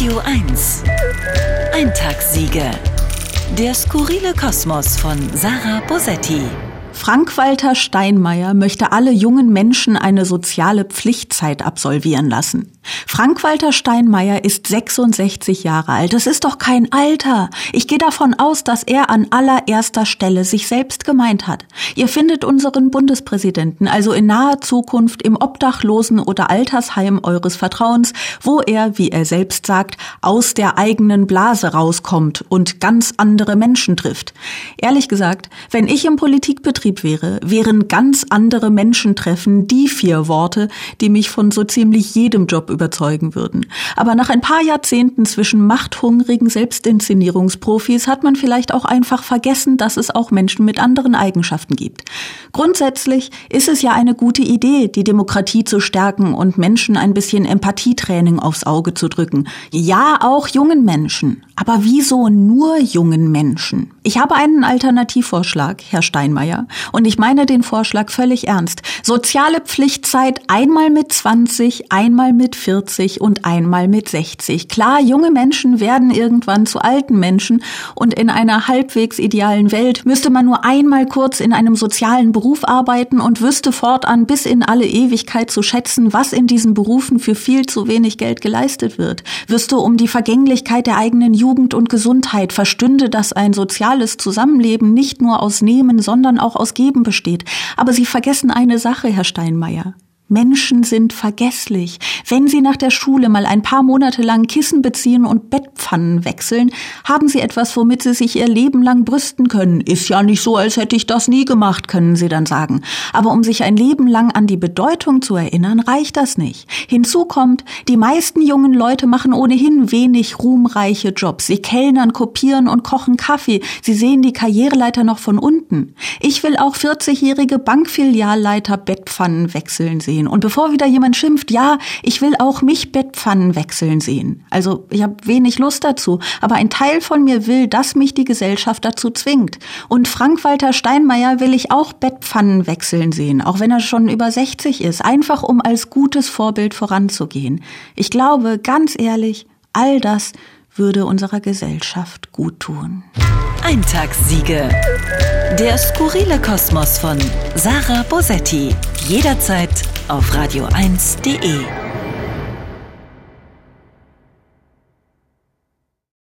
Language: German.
Radio 1. Eintagssiege. Der skurrile Kosmos von Sarah Bosetti. Frank-Walter Steinmeier möchte alle jungen Menschen eine soziale Pflichtzeit absolvieren lassen. Frank-Walter Steinmeier ist 66 Jahre alt. Das ist doch kein Alter. Ich gehe davon aus, dass er an allererster Stelle sich selbst gemeint hat. Ihr findet unseren Bundespräsidenten also in naher Zukunft im Obdachlosen- oder Altersheim eures Vertrauens, wo er, wie er selbst sagt, aus der eigenen Blase rauskommt und ganz andere Menschen trifft. Ehrlich gesagt, wenn ich im Politikbetrieb Betrieb wäre, wären ganz andere Menschen treffen die vier Worte, die mich von so ziemlich jedem Job überzeugen würden. Aber nach ein paar Jahrzehnten zwischen machthungrigen Selbstinszenierungsprofis hat man vielleicht auch einfach vergessen, dass es auch Menschen mit anderen Eigenschaften gibt. Grundsätzlich ist es ja eine gute Idee, die Demokratie zu stärken und Menschen ein bisschen Empathietraining aufs Auge zu drücken. Ja, auch jungen Menschen. Aber wieso nur jungen Menschen? Ich habe einen Alternativvorschlag, Herr Steinmeier, und ich meine den Vorschlag völlig ernst. Soziale Pflichtzeit einmal mit 20, einmal mit 40 und einmal mit 60. Klar, junge Menschen werden irgendwann zu alten Menschen und in einer halbwegs idealen Welt müsste man nur einmal kurz in einem sozialen Beruf arbeiten und wüsste fortan bis in alle Ewigkeit zu schätzen, was in diesen Berufen für viel zu wenig Geld geleistet wird. Wüsste um die Vergänglichkeit der eigenen Jugend und Gesundheit, verstünde, dass ein soziales Zusammenleben nicht nur aus Nehmen, sondern auch aus Geben besteht. Aber Sie vergessen eine Sache, Herr Steinmeier. Menschen sind vergesslich. Wenn Sie nach der Schule mal ein paar Monate lang Kissen beziehen und Bettpfannen wechseln, haben Sie etwas, womit Sie sich Ihr Leben lang brüsten können. Ist ja nicht so, als hätte ich das nie gemacht, können Sie dann sagen. Aber um sich ein Leben lang an die Bedeutung zu erinnern, reicht das nicht. Hinzu kommt, die meisten jungen Leute machen ohnehin wenig ruhmreiche Jobs. Sie kellnern, kopieren und kochen Kaffee. Sie sehen die Karriereleiter noch von unten. Ich will auch 40-jährige Bankfilialleiter Bettpfannen wechseln sehen sehen. Und bevor wieder jemand schimpft, ja, ich will auch mich Bettpfannen wechseln sehen. Also ich habe wenig Lust dazu, aber ein Teil von mir will, dass mich die Gesellschaft dazu zwingt. Und Frank-Walter Steinmeier will ich auch Bettpfannen wechseln sehen, auch wenn er schon über 60 ist, einfach um als gutes Vorbild voranzugehen. Ich glaube, ganz ehrlich, all das würde unserer Gesellschaft gut tun. Eintagssiege. Der skurrile Kosmos von Sarah Bosetti. Jederzeit auf radio1.de.